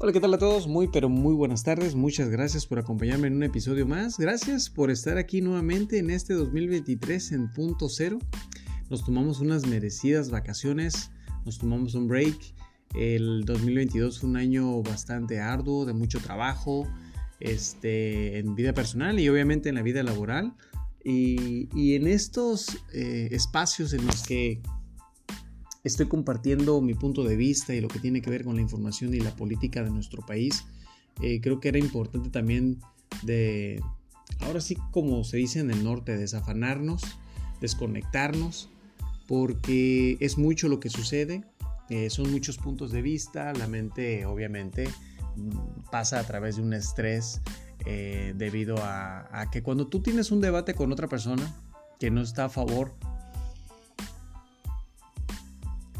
Hola, ¿qué tal a todos? Muy, pero muy buenas tardes. Muchas gracias por acompañarme en un episodio más. Gracias por estar aquí nuevamente en este 2023 en punto cero. Nos tomamos unas merecidas vacaciones, nos tomamos un break. El 2022 fue un año bastante arduo, de mucho trabajo, este, en vida personal y obviamente en la vida laboral. Y, en estos eh, espacios en los que estoy compartiendo mi punto de vista y lo que tiene que ver con la información y la política de nuestro país. Eh, creo que era importante también de, ahora sí como se dice en el norte, desafanarnos, desconectarnos, porque es mucho lo que sucede, eh, son muchos puntos de vista, la mente obviamente mm, pasa a través de un estrés eh, debido a, a que cuando tú tienes un debate con otra persona que no está a favor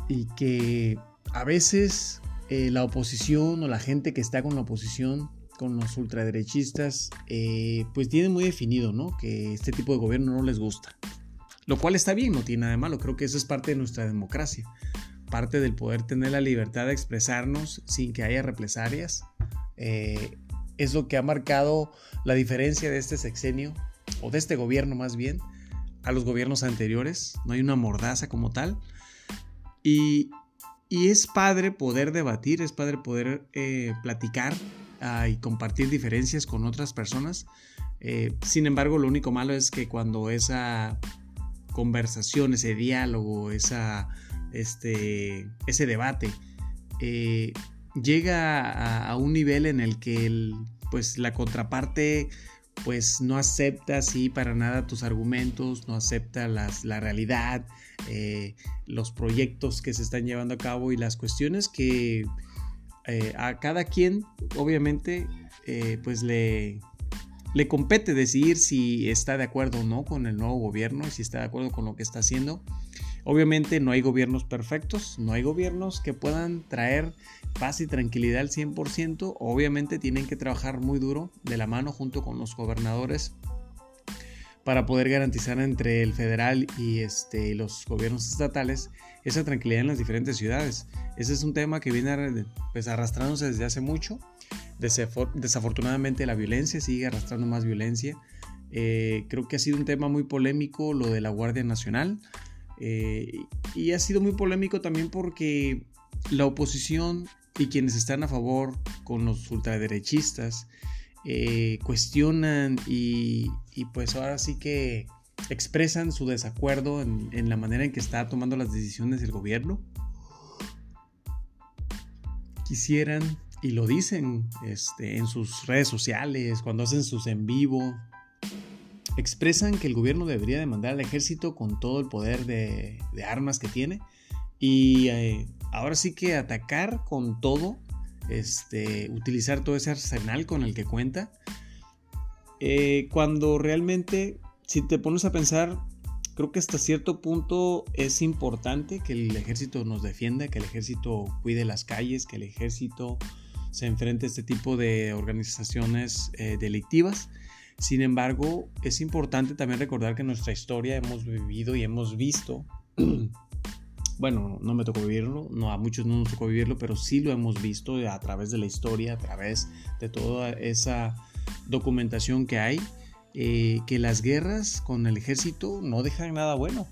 y que a veces eh, la oposición o la gente que está con la oposición, con los ultraderechistas, eh, pues tienen muy definido, ¿no? Que este tipo de gobierno no les gusta. Lo cual está bien, no tiene nada de malo, creo que eso es parte de nuestra democracia, parte del poder tener la libertad de expresarnos sin que haya represalias. Eh, es lo que ha marcado la diferencia de este sexenio, o de este gobierno más bien, a los gobiernos anteriores. No hay una mordaza como tal, y, es padre poder debatir, es padre poder eh, platicar ah, y compartir diferencias con otras personas. Eh, sin embargo, lo único malo es que cuando esa conversación, ese diálogo, esa, este, ese debate eh, llega a, un nivel en el que pues, la contraparte pues no acepta así para nada tus argumentos, no acepta las, la realidad, eh, los proyectos que se están llevando a cabo y las cuestiones que eh, a cada quien obviamente eh, pues le, le compete decidir si está de acuerdo o no con el nuevo gobierno, si está de acuerdo con lo que está haciendo. Obviamente no hay gobiernos perfectos, no hay gobiernos que puedan traer paz y tranquilidad al 100%. Obviamente tienen que trabajar muy duro de la mano junto con los gobernadores para poder garantizar entre el federal y este, los gobiernos estatales esa tranquilidad en las diferentes ciudades. Ese es un tema que viene pues, arrastrándose desde hace mucho. Desafortunadamente la violencia sigue arrastrando más violencia. Eh, creo que ha sido un tema muy polémico lo de la Guardia Nacional. Eh, y ha sido muy polémico también porque la oposición y quienes están a favor con los ultraderechistas eh, cuestionan y, pues ahora sí que expresan su desacuerdo en, la manera en que está tomando las decisiones el gobierno. Quisieran, y lo dicen este, en sus redes sociales, cuando hacen sus en vivo, expresan que el gobierno debería demandar al ejército con todo el poder de, armas que tiene y eh, ahora sí que atacar con todo, este, utilizar todo ese arsenal con el que cuenta, eh, cuando realmente, si te pones a pensar, creo que hasta cierto punto es importante que el ejército nos defienda, que el ejército cuide las calles, que el ejército se enfrente a este tipo de organizaciones eh, delictivas. Sin embargo, es importante también recordar que nuestra historia hemos vivido y hemos visto, bueno, no me tocó vivirlo, no a muchos no nos tocó vivirlo, pero sí lo hemos visto a través de la historia, a través de toda esa documentación que hay, eh, que las guerras con el ejército no dejan nada bueno.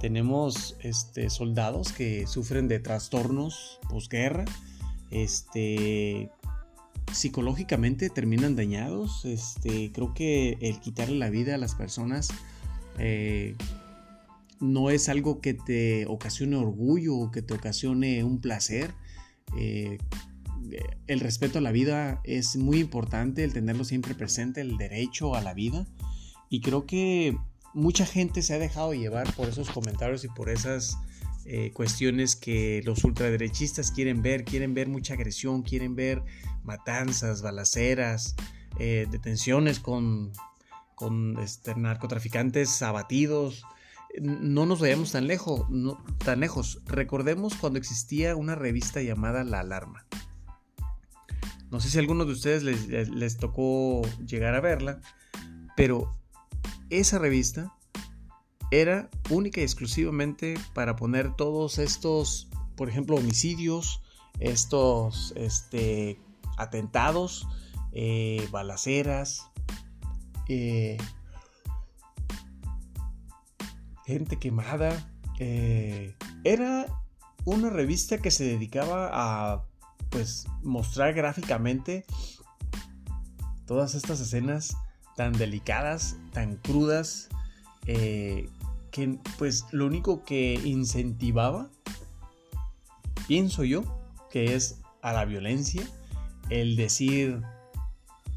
Tenemos este, soldados que sufren de trastornos posguerra, este, psicológicamente terminan dañados. Este, creo que el quitarle la vida a las personas eh, no es algo que te ocasione orgullo o que te ocasione un placer. Eh, el respeto a la vida es muy importante, el tenerlo siempre presente, el derecho a la vida. Y creo que mucha gente se ha dejado llevar por esos comentarios y por esas eh, cuestiones que los ultraderechistas quieren ver, quieren ver mucha agresión, quieren ver matanzas, balaceras, eh, detenciones con, con este, narcotraficantes abatidos. No nos vayamos tan lejos, tan lejos. Recordemos cuando existía una revista llamada La Alarma. No sé si a alguno de ustedes les tocó llegar a verla, pero esa revista era única y exclusivamente para poner todos estos, por ejemplo, homicidios, estos este, atentados, eh, balaceras, eh, gente quemada. era una revista que se dedicaba a pues mostrar gráficamente todas estas escenas tan delicadas, tan crudas, que pues lo único que incentivaba, pienso yo, que es a la violencia, el decir,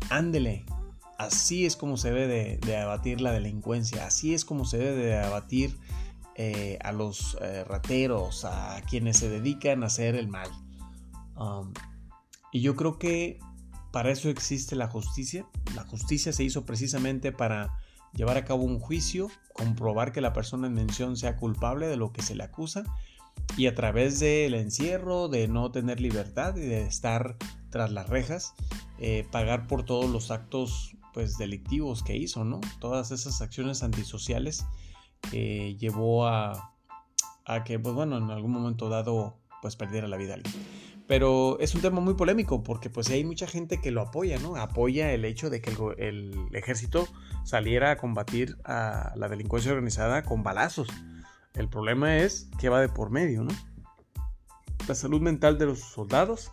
ándele, así es como se debe de, abatir la delincuencia, así es como se debe de abatir eh, a los eh, rateros, a quienes se dedican a hacer el mal. Um, y yo creo que para eso existe la justicia. La justicia se hizo precisamente para llevar a cabo un juicio, comprobar que la persona en mención sea culpable de lo que se le acusa y a través del encierro, de no tener libertad y de estar tras las rejas, eh, pagar por todos los actos pues delictivos que hizo, ¿no? Todas esas acciones antisociales que llevó a, a que, pues bueno, en algún momento dado, pues perdiera la vida alguien. Pero es un tema muy polémico porque pues hay mucha gente que lo apoya, ¿no? Apoya el hecho de que el, ejército saliera a combatir a la delincuencia organizada con balazos. El problema es que va de por medio, ¿no? La salud mental de los soldados,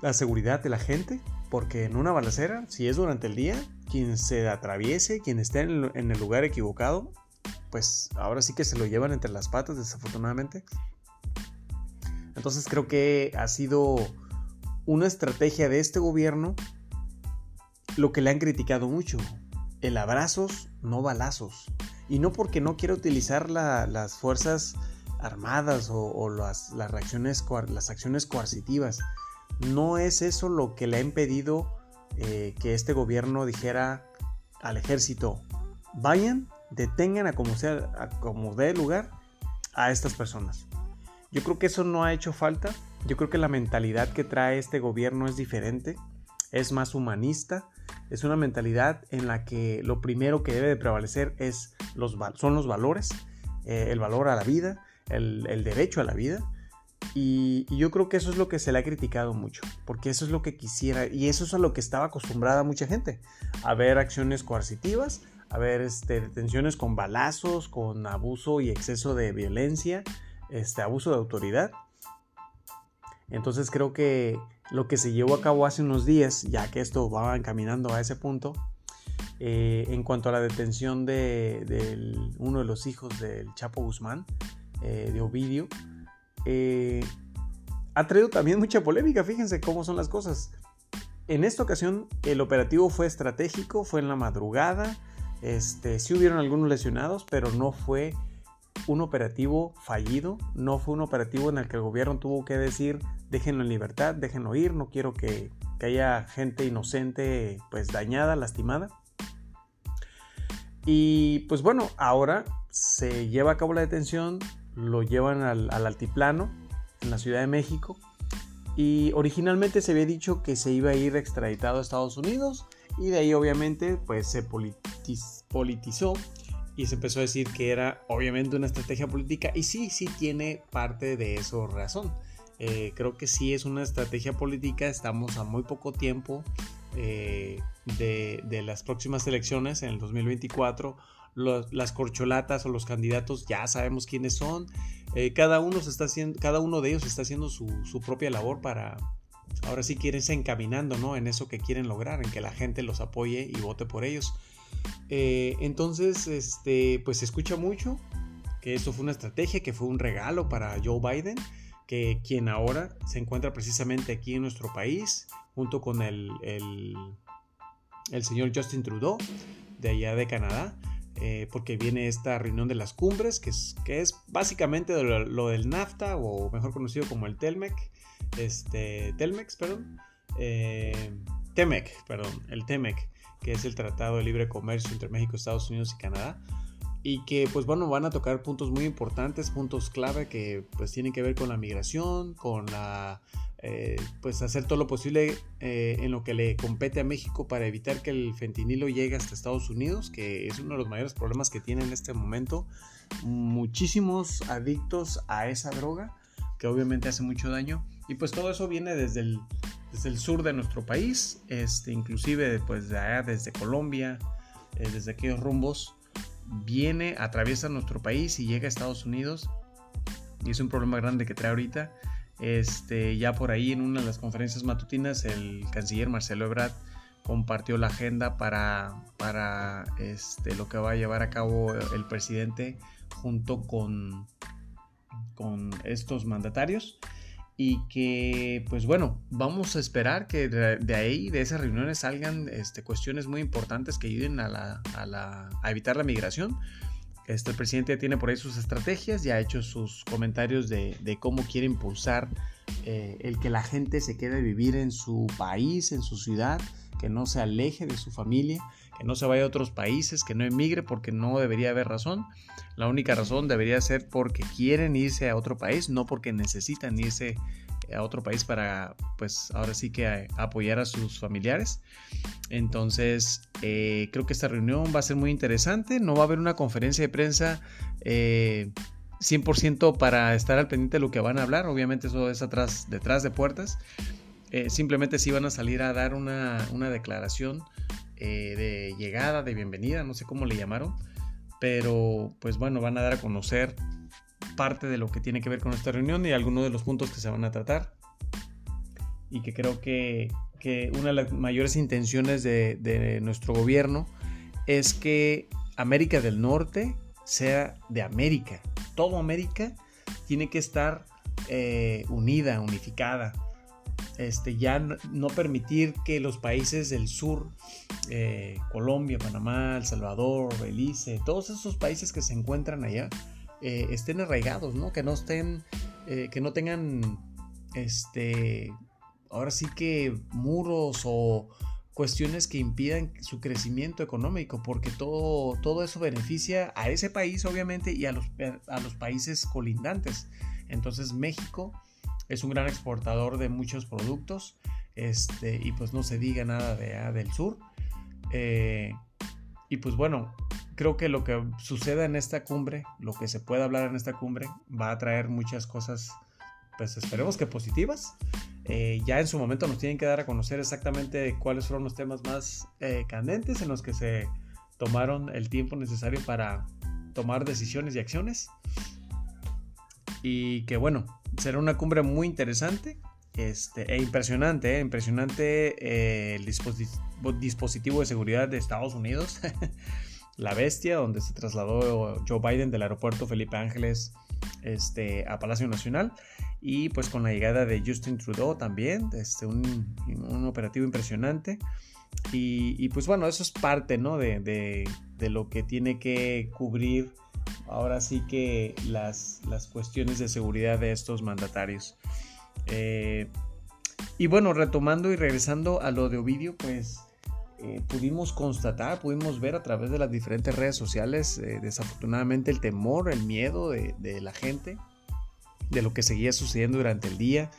la seguridad de la gente, porque en una balacera, si es durante el día, quien se atraviese, quien esté en el lugar equivocado, pues ahora sí que se lo llevan entre las patas, desafortunadamente. Entonces creo que ha sido una estrategia de este gobierno lo que le han criticado mucho. El abrazos, no balazos. Y no porque no quiera utilizar las fuerzas armadas o, las, reacciones, las acciones coercitivas. No es eso lo que le ha impedido eh, que este gobierno dijera al ejército, vayan, detengan a como, sea, a como dé lugar a estas personas. Yo creo que eso no ha hecho falta. Yo creo que la mentalidad que trae este gobierno es diferente, es más humanista, es una mentalidad en la que lo primero que debe de prevalecer es los, son los valores, eh, el valor a la vida, el, derecho a la vida. Y, yo creo que eso es lo que se le ha criticado mucho, porque eso es lo que quisiera y eso es a lo que estaba acostumbrada mucha gente, a ver acciones coercitivas, a ver este, detenciones con balazos, con abuso y exceso de violencia, este abuso de autoridad. Entonces creo que lo que se llevó a cabo hace unos días, ya que esto va encaminando a ese punto, eh, en cuanto a la detención de, uno de los hijos del Chapo Guzmán, eh, de Ovidio, eh, ha traído también mucha polémica, fíjense cómo son las cosas. En esta ocasión el operativo fue estratégico, fue en la madrugada, este, sí hubieron algunos lesionados, pero no fue un operativo fallido, no fue un operativo en el que el gobierno tuvo que decir déjenlo en libertad, déjenlo ir, no quiero que, haya gente inocente pues dañada, lastimada. Y pues bueno, ahora se lleva a cabo la detención, lo llevan al, altiplano en la Ciudad de México y originalmente se había dicho que se iba a ir extraditado a Estados Unidos y de ahí obviamente pues se politizó y se empezó a decir que era obviamente una estrategia política y sí, sí tiene parte de eso razón. Eh, creo que sí es una estrategia política, estamos a muy poco tiempo eh, de, las próximas elecciones en el 2024. las corcholatas o los candidatos ya sabemos quiénes son. Eh, cada, uno se está haciendo, cada uno de ellos está haciendo su, su propia labor para, ahora sí quieren irse encaminando ¿no? en eso que quieren lograr, en que la gente los apoye y vote por ellos. Eh, entonces, este, pues se escucha mucho que esto fue una estrategia, que fue un regalo para Joe Biden, que quien ahora se encuentra precisamente aquí en nuestro país, junto con el, el, señor Justin Trudeau, de allá de Canadá, eh, porque viene esta reunión de las cumbres, que es, que es básicamente lo, del NAFTA, o mejor conocido como el TELMEC, este, TELMEX, perdón, eh, TEMEC, perdón, el TEMEC que es el Tratado de Libre Comercio entre México, Estados Unidos y Canadá. Y que pues bueno, van a tocar puntos muy importantes, puntos clave que pues tienen que ver con la migración, con la... Eh, pues hacer todo lo posible eh, en lo que le compete a México para evitar que el fentanilo llegue hasta Estados Unidos, que es uno de los mayores problemas que tiene en este momento. Muchísimos adictos a esa droga, que obviamente hace mucho daño Y pues todo eso viene desde el, desde el sur de nuestro país, este, inclusive pues de allá, desde Colombia, eh, desde aquellos rumbos, viene, atraviesa nuestro país y llega a Estados Unidos. Y es un problema grande que trae ahorita. Este, ya por ahí en una de las conferencias matutinas, el canciller Marcelo Ebrard compartió la agenda para, para este, lo que va a llevar a cabo el presidente junto con, con estos mandatarios y que pues bueno, vamos a esperar que de, ahí, de esas reuniones salgan este, cuestiones muy importantes que ayuden a, la, a, evitar la migración. Este, el presidente tiene por ahí sus estrategias, ya ha hecho sus comentarios de, de cómo quiere impulsar eh, el que la gente se quede a vivir en su país, en su ciudad, que no se aleje de su familia, que no se vaya a otros países, que no emigre porque no debería haber razón. La única razón debería ser porque quieren irse a otro país, no porque necesitan irse a otro país para, pues ahora sí que apoyar a sus familiares. Entonces, eh, creo que esta reunión va a ser muy interesante. No va a haber una conferencia de prensa. 100% eh, para estar al pendiente de lo que van a hablar, obviamente eso es atrás, detrás de puertas, eh, simplemente si van a salir a dar una, declaración eh, de llegada, de bienvenida, no sé cómo le llamaron, pero pues bueno, van a dar a conocer parte de lo que tiene que ver con esta reunión y algunos de los puntos que se van a tratar. Y que creo que, una de las mayores intenciones de, nuestro gobierno es que América del Norte sea de América. Todo América tiene que estar eh, unida, unificada este, ya no, permitir que los países del sur, eh, Colombia, Panamá, El Salvador, Belice, todos esos países que se encuentran allá, eh, estén arraigados, ¿no? Que no estén, eh, que no tengan, este, ahora sí que muros o cuestiones que impidan su crecimiento económico, porque todo, todo eso beneficia a ese país, obviamente, y a los, a los países colindantes. Entonces México es un gran exportador de muchos productos este, y pues no se diga nada de, del sur. Eh, y pues bueno, creo que lo que suceda en esta cumbre, lo que se pueda hablar en esta cumbre, va a traer muchas cosas, pues esperemos que positivas. Eh, ya en su momento nos tienen que dar a conocer exactamente cuáles fueron los temas más eh, candentes en los que se tomaron el tiempo necesario para tomar decisiones y acciones. Y que bueno, será una cumbre muy interesante este, e impresionante, eh, impresionante eh, el dispositivo de seguridad de Estados Unidos, la bestia, donde se trasladó Joe Biden del aeropuerto Felipe Ángeles este, a Palacio Nacional y pues con la llegada de Justin Trudeau también, este, un, operativo impresionante. Y, pues bueno, eso es parte ¿no? de, de lo que tiene que cubrir ahora sí que las, cuestiones de seguridad de estos mandatarios. Eh, y bueno, retomando y regresando a lo de Ovidio, pues eh, pudimos constatar, pudimos ver a través de las diferentes redes sociales, eh, desafortunadamente, el temor, el miedo de, la gente, de lo que seguía sucediendo durante el día,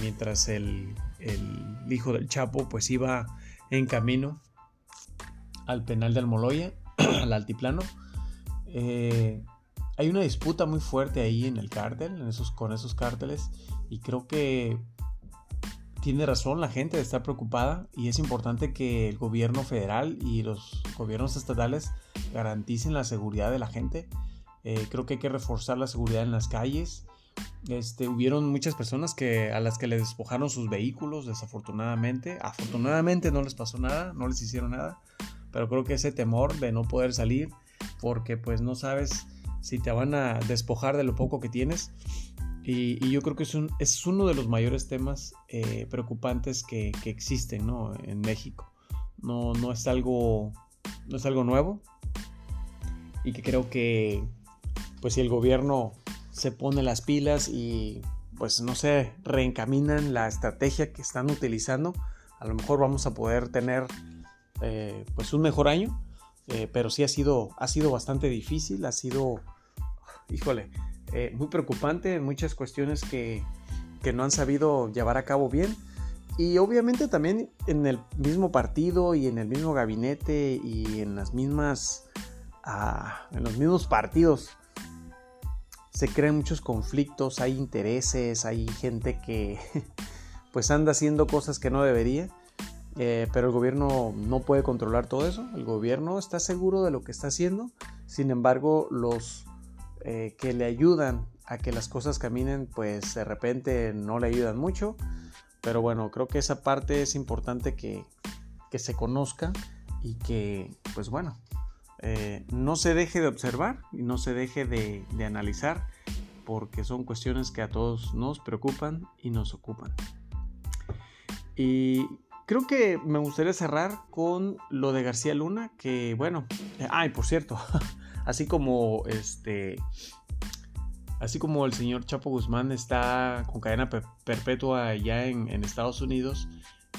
mientras el, el, hijo del Chapo pues iba en camino al penal de Almoloya, al altiplano. Eh, hay una disputa muy fuerte ahí en el cártel, en esos, con esos cárteles, y creo que tiene razón la gente de estar preocupada y es importante que el gobierno federal y los gobiernos estatales garanticen la seguridad de la gente. Eh, creo que hay que reforzar la seguridad en las calles. Este, hubieron muchas personas que, a las que les despojaron sus vehículos, desafortunadamente. Afortunadamente no les pasó nada, no les hicieron nada. Pero creo que ese temor de no poder salir porque pues no sabes si te van a despojar de lo poco que tienes. Y, yo creo que es, un, es, uno de los mayores temas eh, preocupantes que, existen en México. No, no, es algo, no es algo nuevo y que creo que pues si el gobierno se pone las pilas y pues no sé, reencaminan la estrategia que están utilizando, a lo mejor vamos a poder tener eh, pues un mejor año eh, pero sí ha sido, ha sido bastante difícil, ha sido, híjole, eh, muy preocupante en muchas cuestiones que, no han sabido llevar a cabo bien. Y obviamente también en el mismo partido y en el mismo gabinete y en las mismas, ah, en los mismos partidos se crean muchos conflictos, hay intereses, hay gente que pues anda haciendo cosas que no debería. Eh, pero el gobierno no puede controlar todo eso. El gobierno está seguro de lo que está haciendo. Sin embargo, los eh, que le ayudan a que las cosas caminen, pues de repente no le ayudan mucho. Pero bueno, creo que esa parte es importante que, que se conozca y que, pues bueno, eh, no se deje de observar y no se deje de, de analizar porque son cuestiones que a todos nos preocupan y nos ocupan. Y creo que me gustaría cerrar con lo de García Luna, que bueno, eh, ay, por cierto, así como este, así como el señor Chapo Guzmán está con cadena perpetua allá en, Estados Unidos,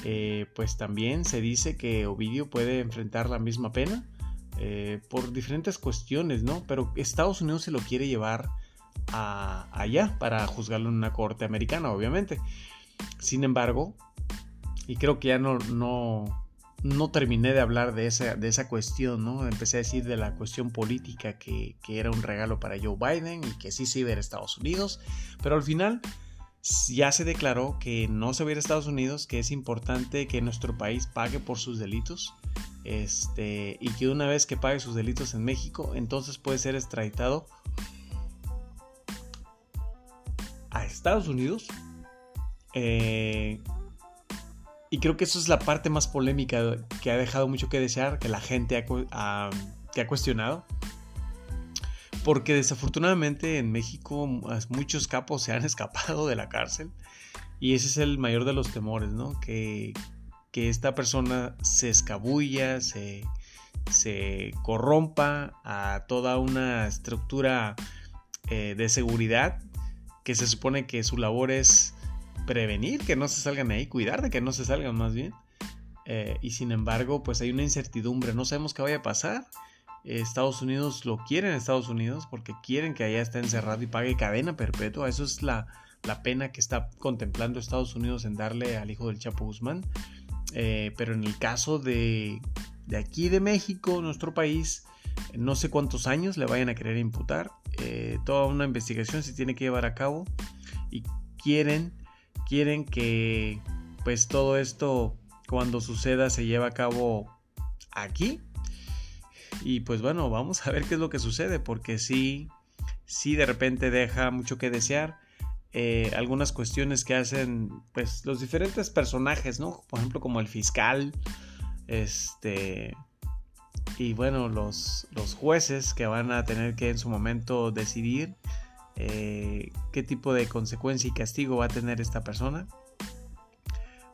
eh, pues también se dice que Ovidio puede enfrentar la misma pena. Eh, por diferentes cuestiones, ¿no? Pero Estados Unidos se lo quiere llevar a, allá para juzgarlo en una corte americana, obviamente. Sin embargo, y creo que ya no, no, terminé de hablar de esa, de esa cuestión, ¿no? Empecé a decir de la cuestión política que, que era un regalo para Joe Biden y que sí se iba a ir a Estados Unidos, pero al final ya se declaró que no se va a Estados Unidos, que es importante que nuestro país pague por sus delitos este, y que una vez que pague sus delitos en México, entonces puede ser extraditado a Estados Unidos. Eh, y creo que eso es la parte más polémica que ha dejado mucho que desear, que la gente ha, que ha cuestionado. Porque desafortunadamente en México muchos capos se han escapado de la cárcel. Y ese es el mayor de los temores, ¿no? Que, que esta persona se escabulla, se, corrompa a toda una estructura eh, de seguridad que se supone que su labor es prevenir que no se salgan ahí, cuidar de que no se salgan más bien. Eh, y sin embargo, pues hay una incertidumbre, no sabemos qué vaya a pasar. Estados Unidos lo quieren Estados Unidos porque quieren que allá esté encerrado y pague cadena perpetua. Eso es la, la pena que está contemplando Estados Unidos en darle al hijo del Chapo Guzmán. Eh, pero en el caso de, aquí de México, nuestro país, no sé cuántos años le vayan a querer imputar. Eh, toda una investigación se tiene que llevar a cabo y quieren, quieren que pues todo esto cuando suceda se lleve a cabo aquí. Y pues bueno, vamos a ver qué es lo que sucede, porque sí, sí de repente deja mucho que desear. Eh, algunas cuestiones que hacen pues los diferentes personajes, ¿no? Por ejemplo como el fiscal, este y bueno los, los jueces que van a tener que en su momento decidir eh, qué tipo de consecuencia y castigo va a tener esta persona.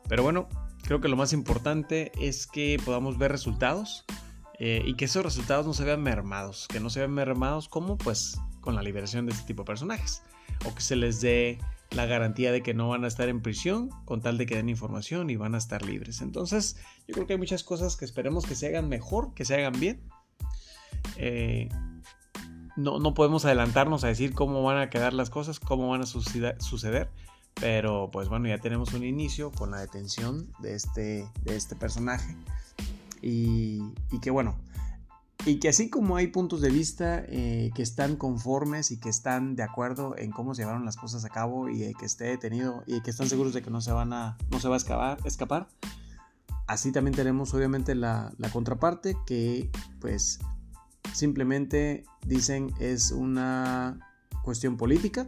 Pero bueno, creo que lo más importante es que podamos ver resultados eh, y que esos resultados no se vean mermados, que no se vean mermados como pues con la liberación de este tipo de personajes o que se les dé la garantía de que no van a estar en prisión con tal de que den información y van a estar libres. Entonces, yo creo que hay muchas cosas que esperemos que se hagan mejor, que se hagan bien. Eh, no, no, podemos adelantarnos a decir cómo van a quedar las cosas, cómo van a suceder, pero pues bueno, ya tenemos un inicio con la detención de este, de este personaje. Y, que bueno, y que así como hay puntos de vista eh, que están conformes y que están de acuerdo en cómo se llevaron las cosas a cabo y que esté detenido y que están seguros de que no se, van a, no se va a escapar, así también tenemos obviamente la contraparte que pues simplemente dicen es una cuestión política,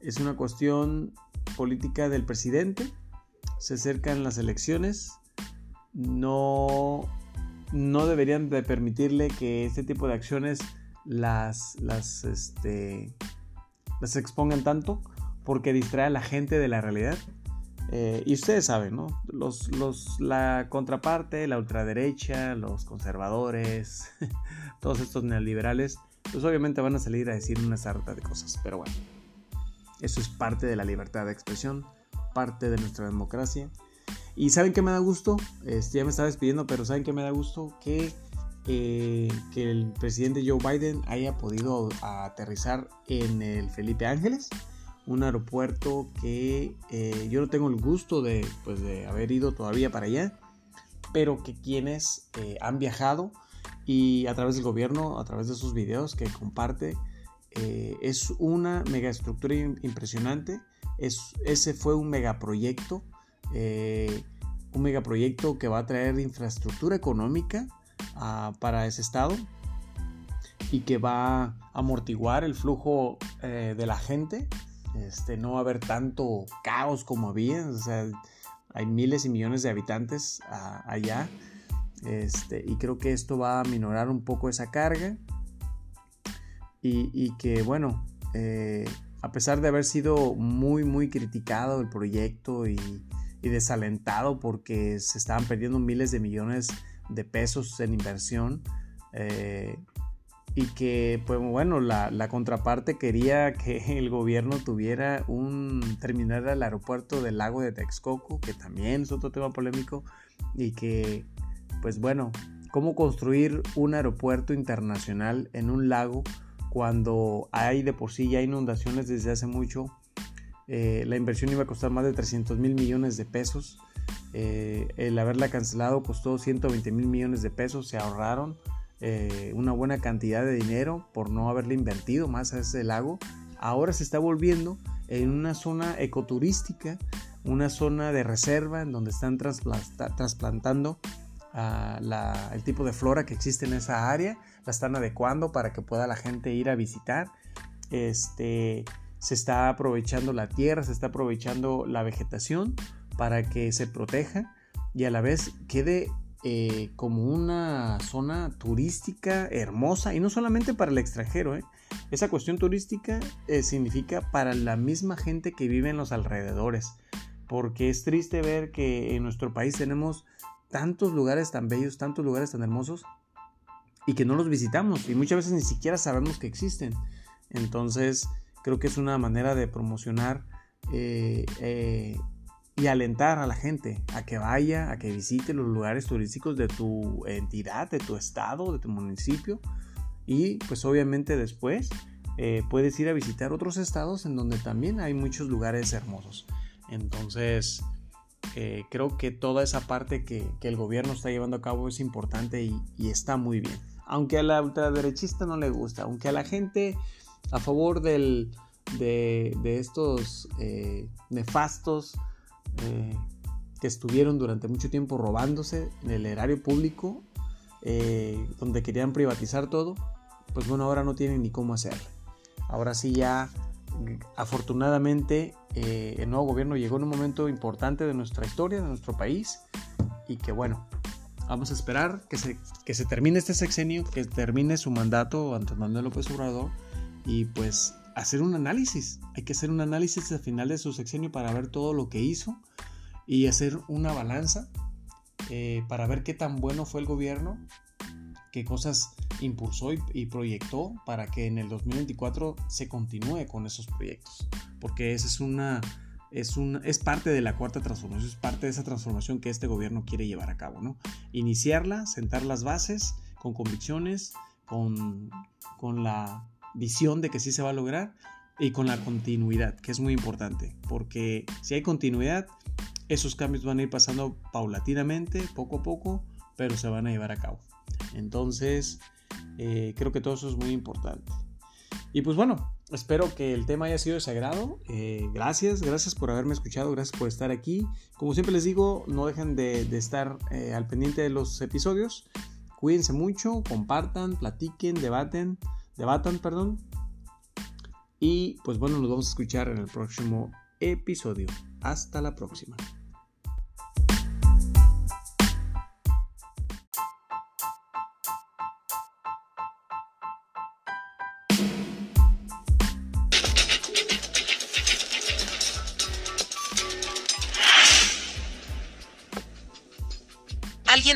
es una cuestión política del presidente, se acercan las elecciones, no no deberían de permitirle que este tipo de acciones las, las, este, las expongan tanto porque distrae a la gente de la realidad. Eh, y ustedes saben, ¿no? Los, los, la contraparte, la ultraderecha, los conservadores, todos estos neoliberales, pues obviamente van a salir a decir una sarta de cosas. Pero bueno, eso es parte de la libertad de expresión, parte de nuestra democracia y ¿saben qué me da gusto? Este, ya me estaba despidiendo, pero ¿saben qué me da gusto? Que, eh, que el presidente Joe Biden haya podido aterrizar en el Felipe Ángeles, un aeropuerto que eh, yo no tengo el gusto de, pues, de haber ido todavía para allá, pero que quienes eh, han viajado y a través del gobierno, a través de sus videos que comparte, Eh, es una megaestructura impresionante. Es, ese fue un megaproyecto. Un megaproyecto que va a traer infraestructura económica ah, para ese estado y que va a amortiguar el flujo de la gente. Este, no va a haber tanto caos como había. O sea, hay miles y millones de habitantes allá. Este, y creo que esto va a minorar un poco esa carga. Y, que, bueno, eh, a pesar de haber sido muy, muy criticado el proyecto y, desalentado porque se estaban perdiendo miles de millones de pesos en inversión, eh, y que, pues bueno, la, contraparte quería que el gobierno tuviera un terminal al aeropuerto del lago de Texcoco, que también es otro tema polémico, y que, pues bueno, cómo construir un aeropuerto internacional en un lago cuando hay de por sí ya inundaciones desde hace mucho. Eh, la inversión iba a costar más de 300 mil millones de pesos. Eh, el haberla cancelado costó 120 mil millones de pesos, se ahorraron. Eh, una buena cantidad de dinero por no haberle invertido más a ese lago. Ahora se está volviendo en una zona ecoturística, una zona de reserva en donde están trasplantando el tipo de flora que existe en esa área, la están adecuando para que pueda la gente ir a visitar. Este, se está aprovechando la tierra, se está aprovechando la vegetación para que se proteja y a la vez quede eh, como una zona turística hermosa y no solamente para el extranjero. ¿eh? Esa cuestión turística eh, significa para la misma gente que vive en los alrededores, porque es triste ver que en nuestro país tenemos tantos lugares tan bellos, tantos lugares tan hermosos y que no los visitamos y muchas veces ni siquiera sabemos que existen. Entonces creo que es una manera de promocionar y alentar a la gente a que vaya, a que visite los lugares turísticos de tu entidad, de tu estado, de tu municipio y pues obviamente después eh, puedes ir a visitar otros estados en donde también hay muchos lugares hermosos. Entonces eh, creo que toda esa parte que, el gobierno está llevando a cabo es importante y, está muy bien. Aunque a la ultraderechista no le gusta, aunque a la gente a favor del, de, estos eh, nefastos eh, que estuvieron durante mucho tiempo robándose del erario público, eh, donde querían privatizar todo, pues bueno, ahora no tienen ni cómo hacerlo. Ahora sí ya, afortunadamente, eh, el nuevo gobierno llegó en un momento importante de nuestra historia, de nuestro país, y que bueno, vamos a esperar que se, que se termine este sexenio, que termine su mandato ante Manuel López Obrador, y pues hacer un análisis. Hay que hacer un análisis al final de su sexenio para ver todo lo que hizo y hacer una balanza eh, para ver qué tan bueno fue el gobierno, qué cosas impulsó y, proyectó para que en el 2024 se continúe con esos proyectos. Porque esa es una, es, es parte de la cuarta transformación, es parte de esa transformación que este gobierno quiere llevar a cabo. ¿no? Iniciarla, sentar las bases con convicciones, con, con la visión de que sí se va a lograr y con la continuidad, que es muy importante, porque si hay continuidad, esos cambios van a ir pasando paulatinamente, poco a poco, pero se van a llevar a cabo. Entonces, eh, creo que todo eso es muy importante. Y pues bueno, espero que el tema haya sido de sagrado. Eh, gracias, gracias por haberme escuchado, gracias por estar aquí. Como siempre les digo, no dejen de, estar eh, al pendiente de los episodios. Cuídense mucho, compartan, platiquen, debaten debatan, perdón. Y pues bueno, nos vamos a escuchar en el próximo episodio. Hasta la próxima.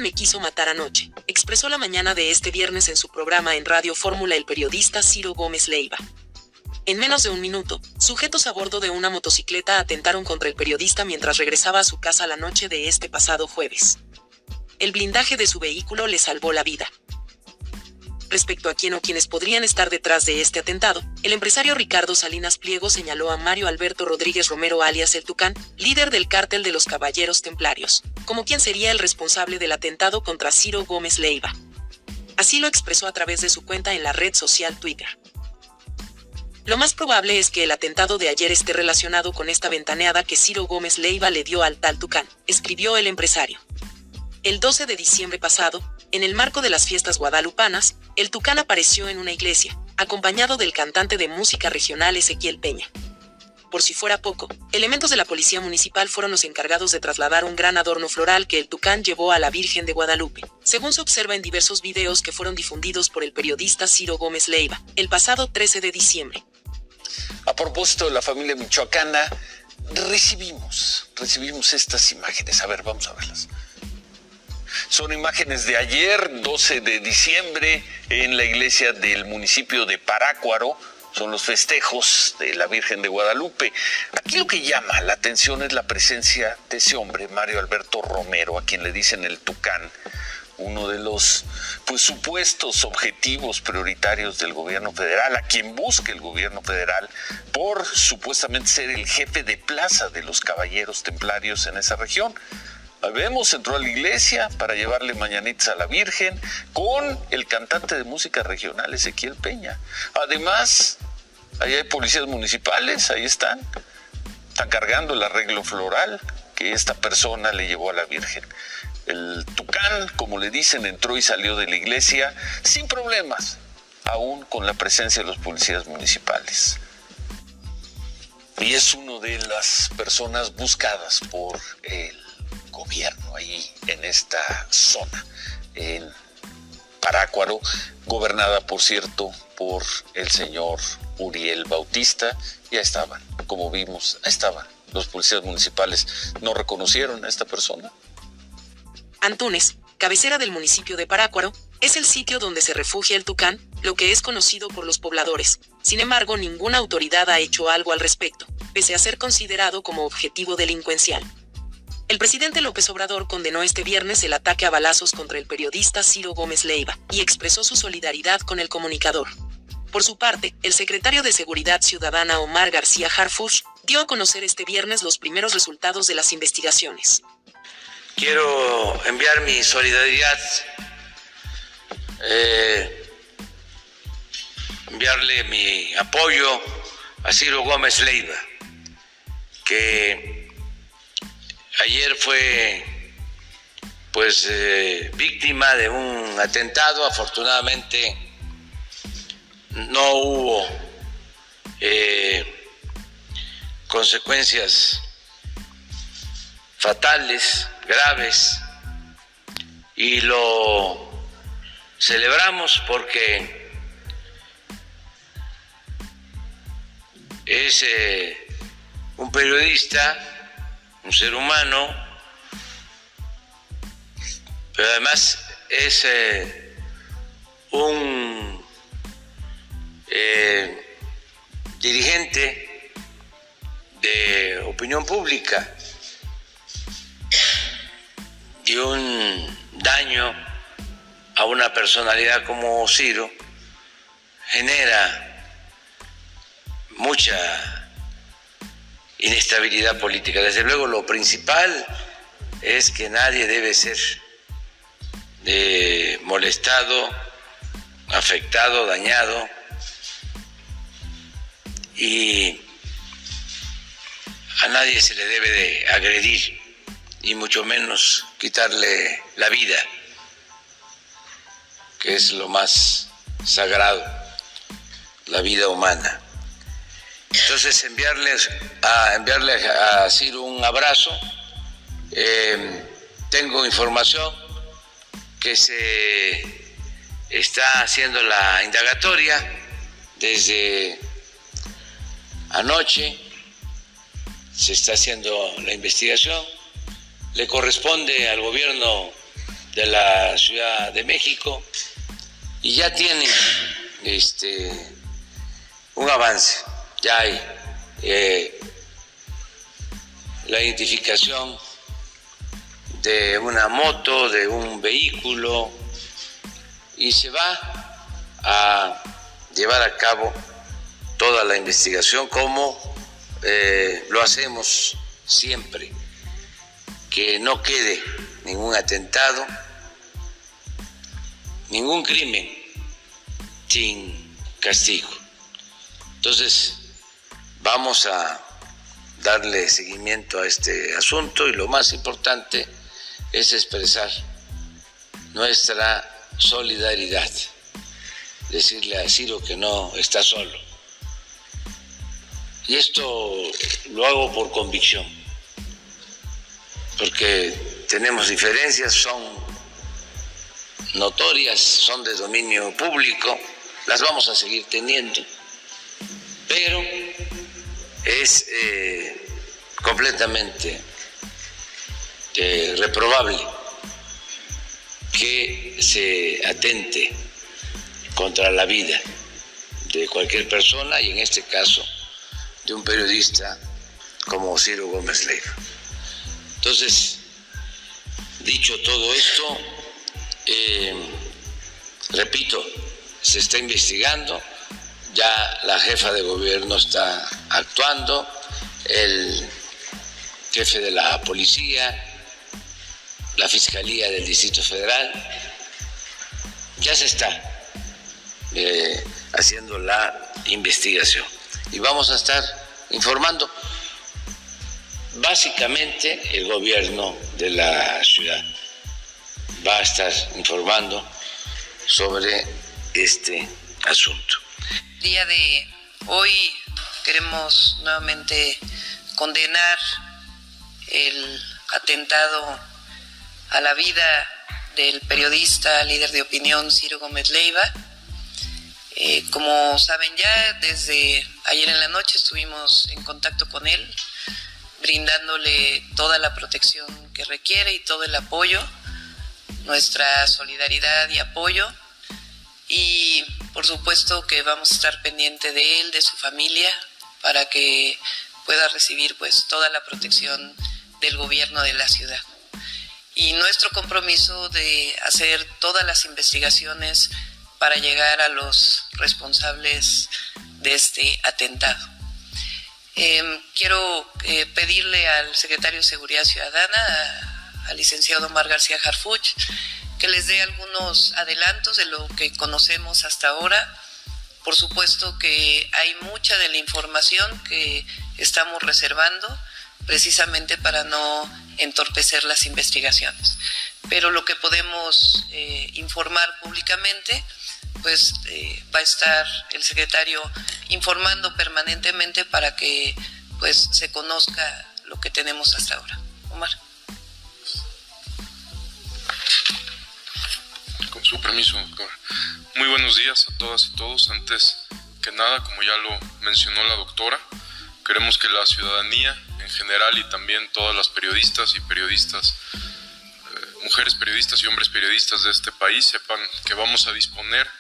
Me quiso matar anoche, expresó la mañana de este viernes en su programa en Radio Fórmula el periodista Ciro Gómez Leiva. En menos de un minuto, sujetos a bordo de una motocicleta atentaron contra el periodista mientras regresaba a su casa la noche de este pasado jueves. El blindaje de su vehículo le salvó la vida respecto a quién o quienes podrían estar detrás de este atentado, el empresario Ricardo Salinas Pliego señaló a Mario Alberto Rodríguez Romero alias El Tucán, líder del cártel de los Caballeros Templarios, como quien sería el responsable del atentado contra Ciro Gómez Leiva. Así lo expresó a través de su cuenta en la red social Twitter. Lo más probable es que el atentado de ayer esté relacionado con esta ventaneada que Ciro Gómez Leiva le dio al tal Tucán, escribió el empresario. El 12 de diciembre pasado, en el marco de las fiestas guadalupanas, el Tucán apareció en una iglesia, acompañado del cantante de música regional Ezequiel Peña. Por si fuera poco, elementos de la policía municipal fueron los encargados de trasladar un gran adorno floral que el Tucán llevó a la Virgen de Guadalupe, según se observa en diversos videos que fueron difundidos por el periodista Ciro Gómez Leiva, el pasado 13 de diciembre. A propósito de la familia michoacana, recibimos, recibimos estas imágenes. A ver, vamos a verlas. Son imágenes de ayer, 12 de diciembre, en la iglesia del municipio de Parácuaro, son los festejos de la Virgen de Guadalupe. Aquí lo que llama la atención es la presencia de ese hombre, Mario Alberto Romero, a quien le dicen el Tucán, uno de los pues, supuestos objetivos prioritarios del gobierno federal, a quien busca el gobierno federal por supuestamente ser el jefe de plaza de los caballeros templarios en esa región. Vemos, entró a la iglesia para llevarle mañanitas a la Virgen con el cantante de música regional Ezequiel Peña. Además, ahí hay policías municipales, ahí están. Están cargando el arreglo floral que esta persona le llevó a la Virgen. El tucán, como le dicen, entró y salió de la iglesia sin problemas, aún con la presencia de los policías municipales. Y es uno de las personas buscadas por el gobierno ahí en esta zona, en Parácuaro, gobernada, por cierto, por el señor Uriel Bautista. Ya estaban, como vimos, estaban. Los policías municipales no reconocieron a esta persona. Antunes, cabecera del municipio de Parácuaro, es el sitio donde se refugia el tucán, lo que es conocido por los pobladores. Sin embargo, ninguna autoridad ha hecho algo al respecto, pese a ser considerado como objetivo delincuencial. El presidente López Obrador condenó este viernes el ataque a balazos contra el periodista Ciro Gómez Leiva y expresó su solidaridad con el comunicador. Por su parte, el secretario de Seguridad Ciudadana Omar García Harfush dio a conocer este viernes los primeros resultados de las investigaciones. Quiero enviar mi solidaridad, eh, enviarle mi apoyo a Ciro Gómez Leiva, que Ayer fue pues eh, víctima de un atentado, afortunadamente no hubo eh, consecuencias fatales, graves, y lo celebramos porque es eh, un periodista un ser humano, pero además es eh, un eh, dirigente de opinión pública y un daño a una personalidad como Ciro genera mucha inestabilidad política. Desde luego lo principal es que nadie debe ser eh, molestado, afectado, dañado y a nadie se le debe de agredir y mucho menos quitarle la vida, que es lo más sagrado, la vida humana. Entonces enviarles a enviarle a Ciro un abrazo. Eh, tengo información que se está haciendo la indagatoria desde anoche, se está haciendo la investigación, le corresponde al gobierno de la Ciudad de México y ya tiene este, un avance ya hay eh, la identificación de una moto, de un vehículo, y se va a llevar a cabo toda la investigación como eh, lo hacemos siempre, que no quede ningún atentado, ningún crimen sin castigo. Entonces, vamos a darle seguimiento a este asunto y lo más importante es expresar nuestra solidaridad, decirle a Ciro que no está solo. Y esto lo hago por convicción, porque tenemos diferencias, son notorias, son de dominio público, las vamos a seguir teniendo, pero es eh, completamente eh, reprobable que se atente contra la vida de cualquier persona y en este caso de un periodista como Ciro Gómez Leiva. Entonces, dicho todo esto, eh, repito, se está investigando, ya la jefa de gobierno está actuando, el jefe de la policía, la Fiscalía del Distrito Federal, ya se está eh, haciendo la investigación y vamos a estar informando. Básicamente el gobierno de la ciudad va a estar informando sobre este asunto. Día de hoy queremos nuevamente condenar el atentado a la vida del periodista, líder de opinión Ciro Gómez Leiva. Eh, como saben ya, desde ayer en la noche estuvimos en contacto con él, brindándole toda la protección que requiere y todo el apoyo, nuestra solidaridad y apoyo. Y por supuesto que vamos a estar pendiente de él, de su familia, para que pueda recibir pues toda la protección del gobierno de la ciudad y nuestro compromiso de hacer todas las investigaciones para llegar a los responsables de este atentado. Em, quiero eh, pedirle al secretario de Seguridad Ciudadana, al licenciado Omar García Harfuch, que les dé algunos adelantos de lo que conocemos hasta ahora. Por supuesto que hay mucha de la información que estamos reservando precisamente para no entorpecer las investigaciones. Pero lo que podemos eh, informar públicamente, pues eh, va a estar el secretario informando permanentemente para que pues se conozca lo que tenemos hasta ahora. Omar. Su permiso, doctor. Muy buenos días a todas y todos. Antes que nada, como ya lo mencionó la doctora, queremos que la ciudadanía en general y también todas las periodistas y periodistas, eh, mujeres periodistas y hombres periodistas de este país sepan que vamos a disponer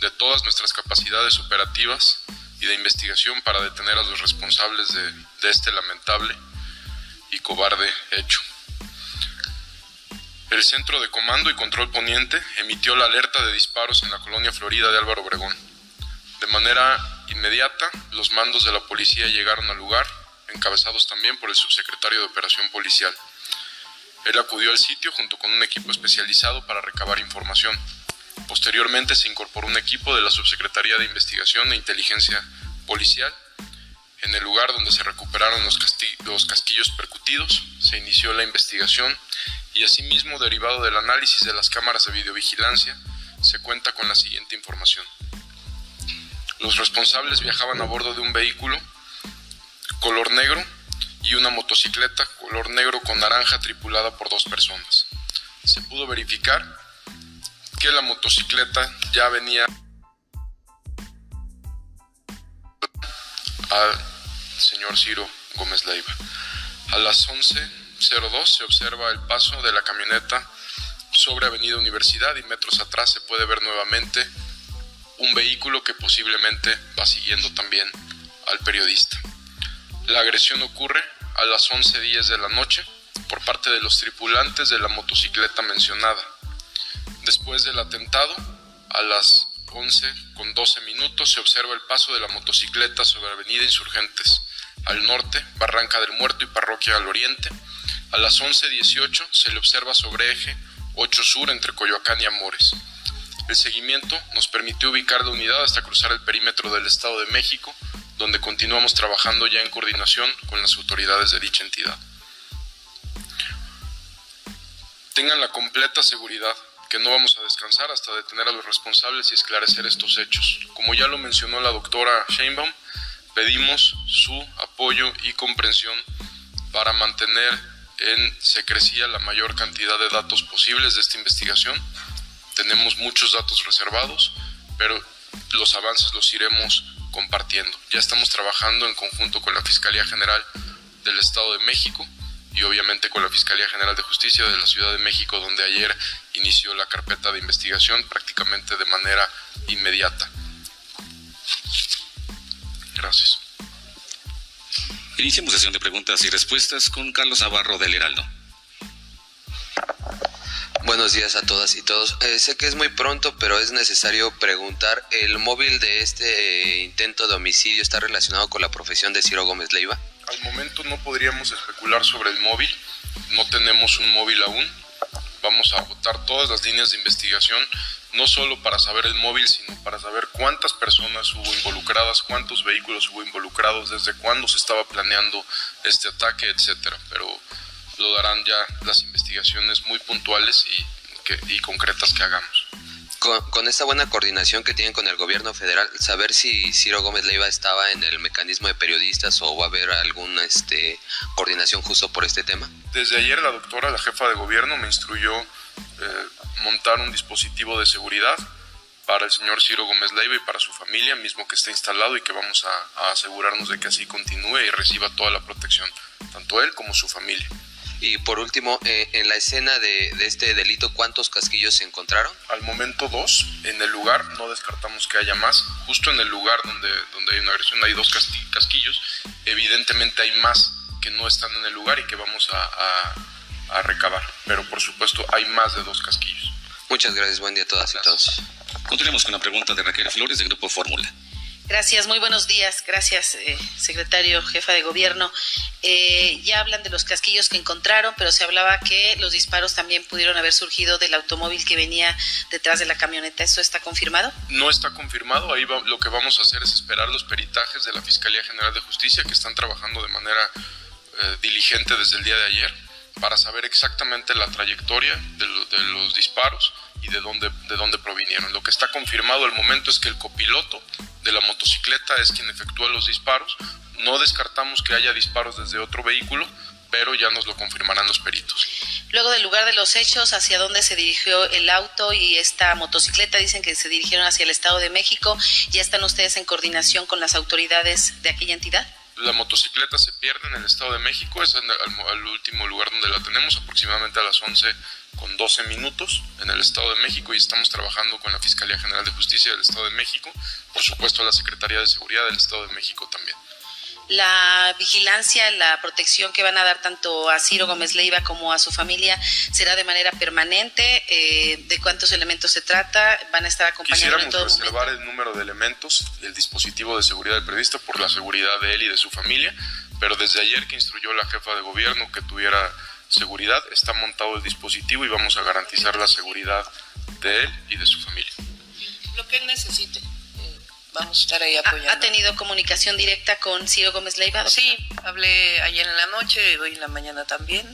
de todas nuestras capacidades operativas y de investigación para detener a los responsables de este lamentable y cobarde hecho. El Centro de Comando y Control Poniente emitió la alerta de disparos en la colonia Florida de Álvaro Obregón. De manera inmediata, los mandos de la policía llegaron al lugar encabezados también por el subsecretario de Operación Policial. Él acudió al sitio junto con un equipo especializado para recabar información. Posteriormente se incorporó un equipo de la Subsecretaría de Investigación e Inteligencia Policial. En el lugar donde se recuperaron los, los casquillos percutidos, se inició la investigación y asimismo, derivado del análisis de las cámaras de videovigilancia, se cuenta con la siguiente información. Los responsables viajaban a bordo de un vehículo color negro y una motocicleta color negro con naranja tripulada por dos personas. Se pudo verificar que la motocicleta ya venía al señor Ciro Gómez Leiva. A las 11.02 se observa el paso de la camioneta sobre Avenida Universidad y metros atrás se puede ver nuevamente un vehículo que posiblemente va siguiendo también al periodista. La agresión ocurre a las 11.10 de la noche por parte de los tripulantes de la motocicleta mencionada. Después del atentado, a las 11 con 12 minutos se observa el paso de la motocicleta sobre Avenida Insurgentes, al norte, Barranca del Muerto y Parroquia al oriente. A las 11.18 se le observa sobre eje 8 Sur entre Coyoacán y Amores. El seguimiento nos permitió ubicar la unidad hasta cruzar el perímetro del Estado de México donde continuamos trabajando ya en coordinación con las autoridades de dicha entidad. Tengan la completa seguridad que no vamos a descansar hasta detener a los responsables y esclarecer estos hechos. Como ya lo mencionó la doctora Sheinbaum, pedimos su apoyo y comprensión para mantener en secrecía la mayor cantidad de datos posibles de esta investigación. Tenemos muchos datos reservados, pero los avances los iremos compartiendo. Ya estamos trabajando en conjunto con la Fiscalía General del Estado de México y obviamente con la Fiscalía General de Justicia de la Ciudad de México, donde ayer inició la carpeta de investigación prácticamente de manera inmediata. Gracias. Iniciamos sesión de preguntas y respuestas con Carlos Navarro del Heraldo. Buenos días a todas y todos. Eh, sé que es muy pronto, pero es necesario preguntar, ¿el móvil de este eh, intento de homicidio está relacionado con la profesión de Ciro Gómez Leiva? Al momento no podríamos especular sobre el móvil, no tenemos un móvil aún. Vamos a agotar todas las líneas de investigación, no solo para saber el móvil, sino para saber cuántas personas hubo involucradas, cuántos vehículos hubo involucrados, desde cuándo se estaba planeando este ataque, etcétera. Pero lo darán ya las investigaciones muy puntuales y, y concretas que hagamos con, esta buena coordinación que tienen con el gobierno federal, saber si Ciro Gómez Leiva estaba en el mecanismo de periodistas o va a haber alguna este, coordinación justo por este tema. Desde ayer la doctora, la jefa de gobierno, me instruyó eh, montar un dispositivo de seguridad para el señor Ciro Gómez Leiva y para su familia, mismo que está instalado y que vamos a asegurarnos de que así continúe y reciba toda la protección, tanto él como su familia. Y por último, eh, en la escena de, este delito, ¿cuántos casquillos se encontraron? Al momento dos. En el lugar no descartamos que haya más. Justo en el lugar donde, donde hay una agresión hay dos casquillos. Evidentemente hay más que no están en el lugar y que vamos a, a, recabar. Pero por supuesto hay más de dos casquillos. Muchas gracias. Buen día a todas y todos. Continuemos con la pregunta de Raquel Flores del Grupo Fórmula. Gracias, muy buenos días. Gracias, eh, secretario, jefa de gobierno. Eh, ya hablan de los casquillos que encontraron, pero se hablaba que los disparos también pudieron haber surgido del automóvil que venía detrás de la camioneta. ¿Eso está confirmado? No está confirmado. Ahí lo que vamos a hacer es esperar los peritajes de la Fiscalía General de Justicia que están trabajando de manera eh, diligente desde el día de ayer para saber exactamente la trayectoria de los disparos y de dónde, de dónde provinieron. Lo que está confirmado al momento es que el copiloto de la motocicleta es quien efectúa los disparos. No descartamos que haya disparos desde otro vehículo, pero ya nos lo confirmarán los peritos. Luego del lugar de los hechos, ¿hacia dónde se dirigió el auto y esta motocicleta? Dicen que se dirigieron hacia el Estado de México. ¿Ya están ustedes en coordinación con las autoridades de aquella entidad? La motocicleta se pierde en el Estado de México, es el, último lugar donde la tenemos, aproximadamente a las 11 con 12 minutos en el Estado de México y estamos trabajando con la Fiscalía General de Justicia del Estado de México, por supuesto la Secretaría de Seguridad del Estado de México también. La vigilancia, la protección que van a dar tanto a Ciro Gómez Leiva como a su familia será de manera permanente. Eh, ¿De cuántos elementos se trata? ¿Van a estar acompañando en todo reservar el número de elementos y el dispositivo de seguridad del periodista por la seguridad de él y de su familia, pero desde ayer que instruyó la jefa de gobierno que tuviera seguridad, está montado el dispositivo y vamos a garantizar la seguridad de él y de su familia. Lo que él necesite vamos a estar ahí apoyando. ¿Ha, tenido comunicación directa con Ciro Gómez Leiva? Sí, hablé ayer en la noche, hoy en la mañana también.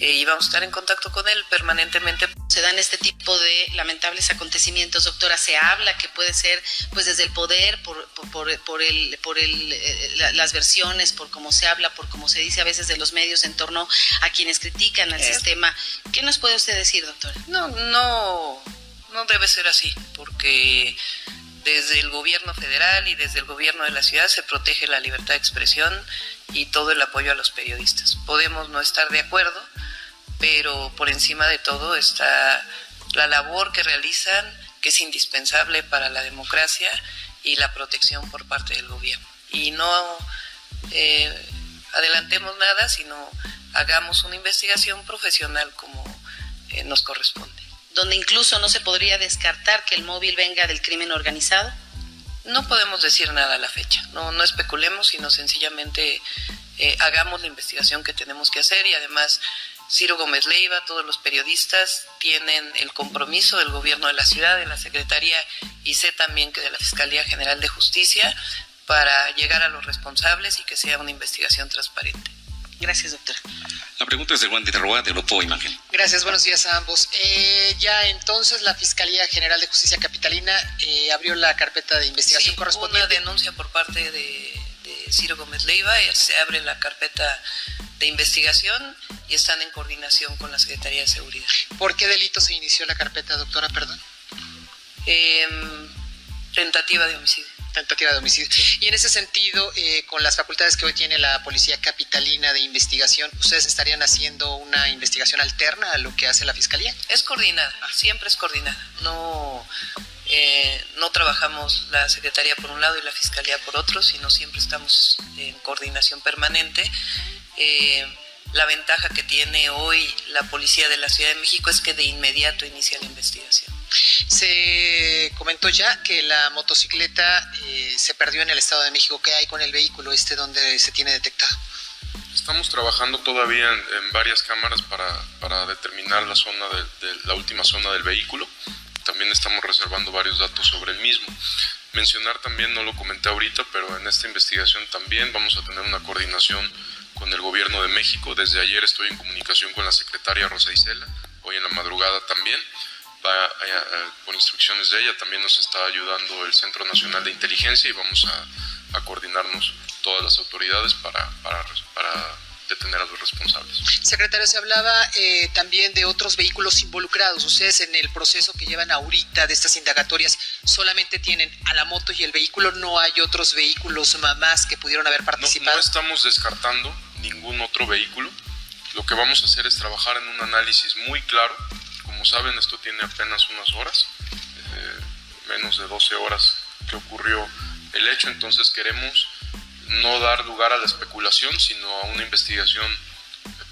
Eh, y vamos a estar en contacto con él permanentemente. Se dan este tipo de lamentables acontecimientos, doctora. Se habla que puede ser, pues, desde el poder, por, por, por, el, por el, eh, las versiones, por cómo se habla, por cómo se dice a veces de los medios en torno a quienes critican al eh. sistema. ¿Qué nos puede usted decir, doctora? No, no, no debe ser así, porque desde el gobierno federal y desde el gobierno de la ciudad se protege la libertad de expresión y todo el apoyo a los periodistas. Podemos no estar de acuerdo, pero por encima de todo está la labor que realizan, que es indispensable para la democracia y la protección por parte del gobierno. Y no eh, adelantemos nada, sino hagamos una investigación profesional como eh, nos corresponde donde incluso no se podría descartar que el móvil venga del crimen organizado? No podemos decir nada a la fecha, no, no especulemos, sino sencillamente eh, hagamos la investigación que tenemos que hacer y además Ciro Gómez Leiva, todos los periodistas tienen el compromiso del gobierno de la ciudad, de la Secretaría y sé también que de la Fiscalía General de Justicia para llegar a los responsables y que sea una investigación transparente. Gracias, doctora. La pregunta es de Juan de Roa, de Grupo Imagen. Gracias, buenos días a ambos. Eh, ya entonces la Fiscalía General de Justicia Capitalina eh, abrió la carpeta de investigación sí, correspondiente. Una denuncia por parte de, de Ciro Gómez Leiva, eh, se abre la carpeta de investigación y están en coordinación con la Secretaría de Seguridad. ¿Por qué delito se inició la carpeta, doctora? Perdón. Eh, tentativa de homicidio. Tentativa de homicidio. Y en ese sentido, eh, con las facultades que hoy tiene la Policía Capitalina de Investigación, ¿ustedes estarían haciendo una investigación alterna a lo que hace la Fiscalía? Es coordinada, siempre es coordinada. No, eh, no trabajamos la Secretaría por un lado y la Fiscalía por otro, sino siempre estamos en coordinación permanente. Eh, la ventaja que tiene hoy la Policía de la Ciudad de México es que de inmediato inicia la investigación. Se comentó ya que la motocicleta eh, se perdió en el Estado de México. ¿Qué hay con el vehículo este donde se tiene detectado? Estamos trabajando todavía en, en varias cámaras para, para determinar la zona de, de, la última zona del vehículo. También estamos reservando varios datos sobre el mismo. Mencionar también, no lo comenté ahorita, pero en esta investigación también vamos a tener una coordinación con el gobierno de México. Desde ayer estoy en comunicación con la secretaria Rosa Isela, hoy en la madrugada también. Va, eh, por instrucciones de ella también nos está ayudando el Centro Nacional de Inteligencia y vamos a, a coordinarnos todas las autoridades para, para, para, detener a los responsables. Secretario, se hablaba eh, también de otros vehículos involucrados. Ustedes en el proceso que llevan ahorita de estas indagatorias solamente tienen a la moto y el vehículo, no hay otros vehículos más que pudieron haber participado. No, no estamos descartando ningún otro vehículo. Lo que vamos a hacer es trabajar en un análisis muy claro como saben, esto tiene apenas unas horas, eh, menos de 12 horas que ocurrió el hecho, entonces queremos no dar lugar a la especulación, sino a una investigación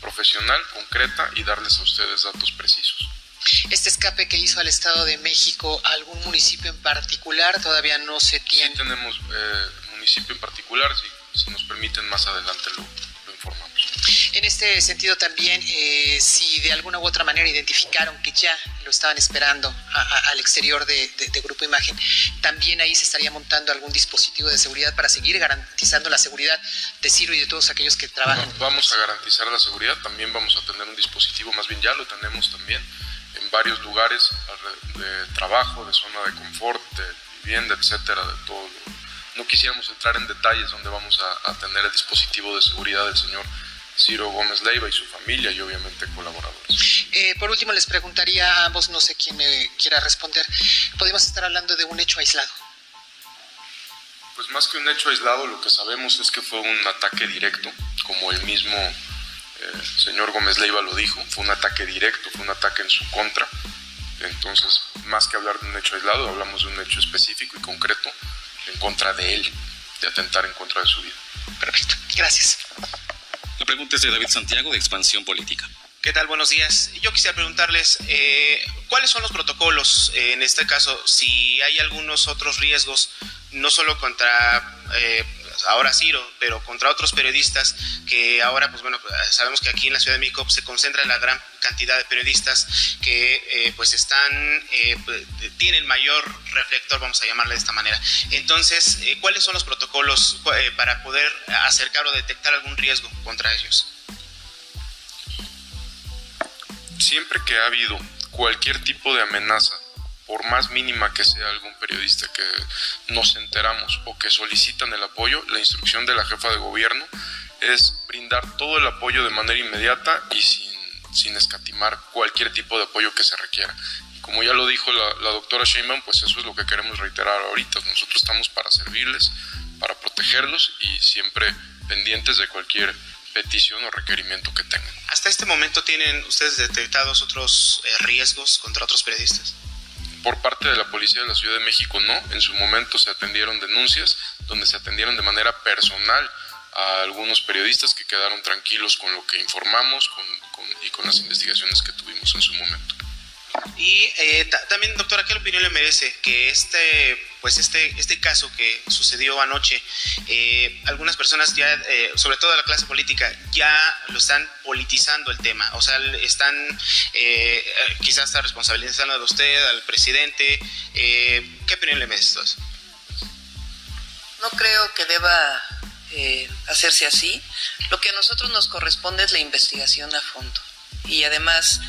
profesional, concreta y darles a ustedes datos precisos. Este escape que hizo al Estado de México, ¿algún municipio en particular todavía no se tiene? Sí tenemos eh, municipio en particular, si, si nos permiten más adelante lo. En este sentido también, eh, si de alguna u otra manera identificaron que ya lo estaban esperando a, a, al exterior de, de, de, Grupo Imagen, también ahí se estaría montando algún dispositivo de seguridad para seguir garantizando la seguridad de Ciro y de todos aquellos que trabajan. No, vamos a garantizar la seguridad, también vamos a tener un dispositivo, más bien ya lo tenemos también en varios lugares de trabajo, de zona de confort, de vivienda, etcétera, de todo no quisiéramos entrar en detalles donde vamos a, a, tener el dispositivo de seguridad del señor Ciro Gómez Leiva y su familia y obviamente colaboradores. Eh, por último les preguntaría a ambos, no sé quién me quiera responder, ¿podemos estar hablando de un hecho aislado? Pues más que un hecho aislado, lo que sabemos es que fue un ataque directo, como el mismo eh, señor Gómez Leiva lo dijo, fue un ataque directo, fue un ataque en su contra. Entonces, más que hablar de un hecho aislado, hablamos de un hecho específico y concreto en contra de él, de atentar en contra de su vida. Perfecto, gracias. La pregunta es de David Santiago, de Expansión Política. ¿Qué tal? Buenos días. Yo quisiera preguntarles, eh, ¿cuáles son los protocolos eh, en este caso? Si hay algunos otros riesgos, no solo contra eh, ahora Ciro, pero contra otros periodistas que ahora, pues bueno, sabemos que aquí en la Ciudad de México se concentra la gran cantidad de periodistas que eh, pues están, eh, tienen mayor reflector, vamos a llamarle de esta manera. Entonces, eh, ¿cuáles son los protocolos para poder acercar o detectar algún riesgo contra ellos? Siempre que ha habido cualquier tipo de amenaza por más mínima que sea algún periodista que nos enteramos o que solicitan el apoyo, la instrucción de la jefa de gobierno es brindar todo el apoyo de manera inmediata y sin, sin escatimar cualquier tipo de apoyo que se requiera. Como ya lo dijo la, la doctora Sheinbaum, pues eso es lo que queremos reiterar ahorita. Nosotros estamos para servirles, para protegerlos y siempre pendientes de cualquier petición o requerimiento que tengan. ¿Hasta este momento tienen ustedes detectados otros eh, riesgos contra otros periodistas? Por parte de la Policía de la Ciudad de México no. En su momento se atendieron denuncias donde se atendieron de manera personal a algunos periodistas que quedaron tranquilos con lo que informamos y con las investigaciones que tuvimos en su momento. Y eh, también, doctora, ¿qué opinión le merece que este, pues este, este caso que sucedió anoche, eh, algunas personas ya, eh, sobre todo la clase política, ya lo están politizando el tema? O sea, están eh, quizás está responsabilizando a usted, al presidente. ¿Qué opinión le merece eso? no creo que deba eh, hacerse así. Lo que a nosotros nos corresponde es la investigación a fondo. Y además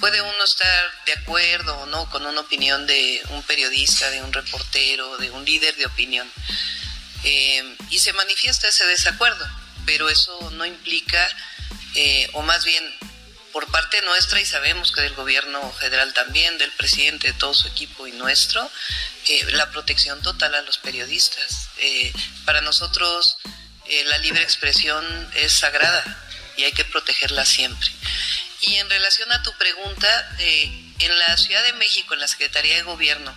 puede uno estar de acuerdo o no con una opinión de un periodista, de un reportero, de un líder de opinión. Eh, y se manifiesta ese desacuerdo, pero eso no implica, eh, o más bien por parte nuestra, y sabemos que del gobierno federal también, del presidente, de todo su equipo y nuestro, eh, la protección total a los periodistas. para nosotros la libre expresión es sagrada y hay que protegerla siempre. Y en relación a tu pregunta, en la Ciudad de México, en la Secretaría de Gobierno,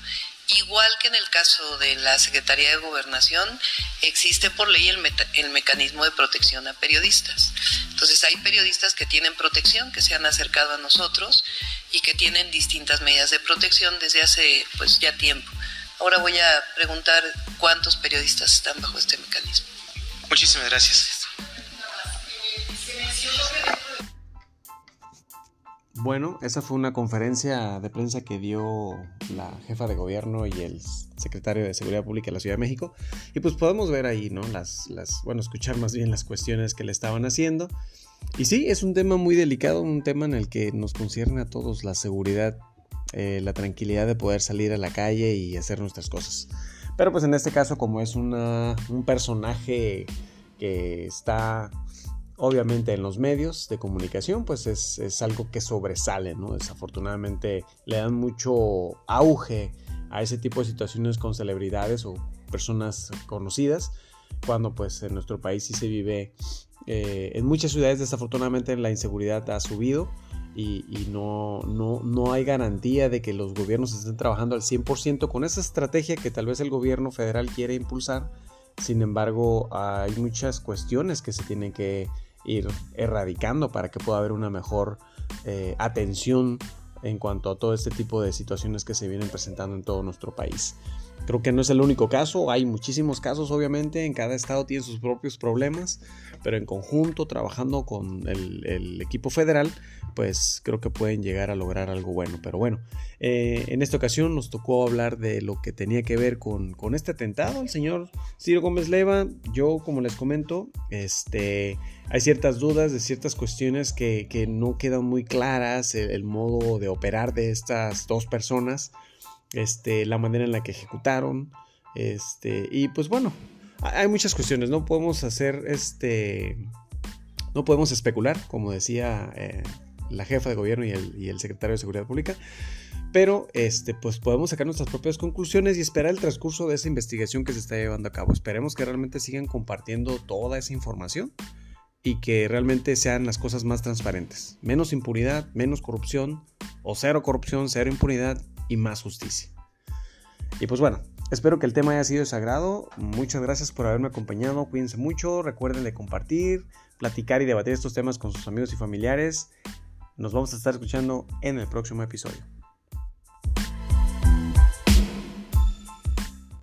Igual que en el caso de la Secretaría de Gobernación, existe por ley el, el, mecanismo de protección a periodistas. Entonces hay periodistas que tienen protección, que se han acercado a nosotros y que tienen distintas medidas de protección desde hace pues ya tiempo. Ahora voy a preguntar cuántos periodistas están bajo este mecanismo. Muchísimas gracias. Bueno, esa fue una conferencia de prensa que dio la jefa de gobierno y el secretario de Seguridad Pública de la Ciudad de México. Y pues podemos ver ahí, ¿no? Las, bueno, escuchar más bien las cuestiones que le estaban haciendo. Y sí, es un tema muy delicado, un tema en el que nos concierne a todos la seguridad, eh, la tranquilidad de poder salir a la calle y hacer nuestras cosas. Pero pues en este caso, como es una, un personaje que está obviamente en los medios de comunicación pues es, algo que sobresale, ¿no? Desafortunadamente le dan mucho auge a ese tipo de situaciones con celebridades o personas conocidas, cuando pues en nuestro país sí se vive, eh, en muchas ciudades desafortunadamente la inseguridad ha subido y, no, no, no, hay garantía de que los gobiernos estén trabajando al 100% con esa estrategia que tal vez el gobierno federal quiere impulsar. Sin embargo, hay muchas cuestiones que se tienen que ir erradicando para que pueda haber una mejor eh, atención en cuanto a todo este tipo de situaciones que se vienen presentando en todo nuestro país. Creo que no es el único caso, hay muchísimos casos obviamente, en cada estado tiene sus propios problemas, pero en conjunto, trabajando con el, equipo federal, pues creo que pueden llegar a lograr algo bueno. Pero bueno, eh, en esta ocasión nos tocó hablar de lo que tenía que ver con, este atentado al señor Ciro Gómez Leiva. Yo, como les comento, este, hay ciertas dudas de ciertas cuestiones que, no quedan muy claras, el, modo de operar de estas dos personas, este, la manera en la que ejecutaron, este, y pues bueno, hay muchas cuestiones, no podemos hacer este, no podemos especular, como decía eh, la jefa de gobierno y el, secretario de Seguridad Pública, pero este, pues podemos sacar nuestras propias conclusiones y esperar el transcurso de esa investigación que se está llevando a cabo. Esperemos que realmente sigan compartiendo toda esa información y que realmente sean las cosas más transparentes. Menos impunidad, menos corrupción, o cero corrupción, cero impunidad y más justicia. Y pues bueno, espero que el tema haya sido de sagrado. Muchas gracias por haberme acompañado. Cuídense mucho. Recuerden de compartir, platicar y debatir estos temas con sus amigos y familiares. Nos vamos a estar escuchando en el próximo episodio.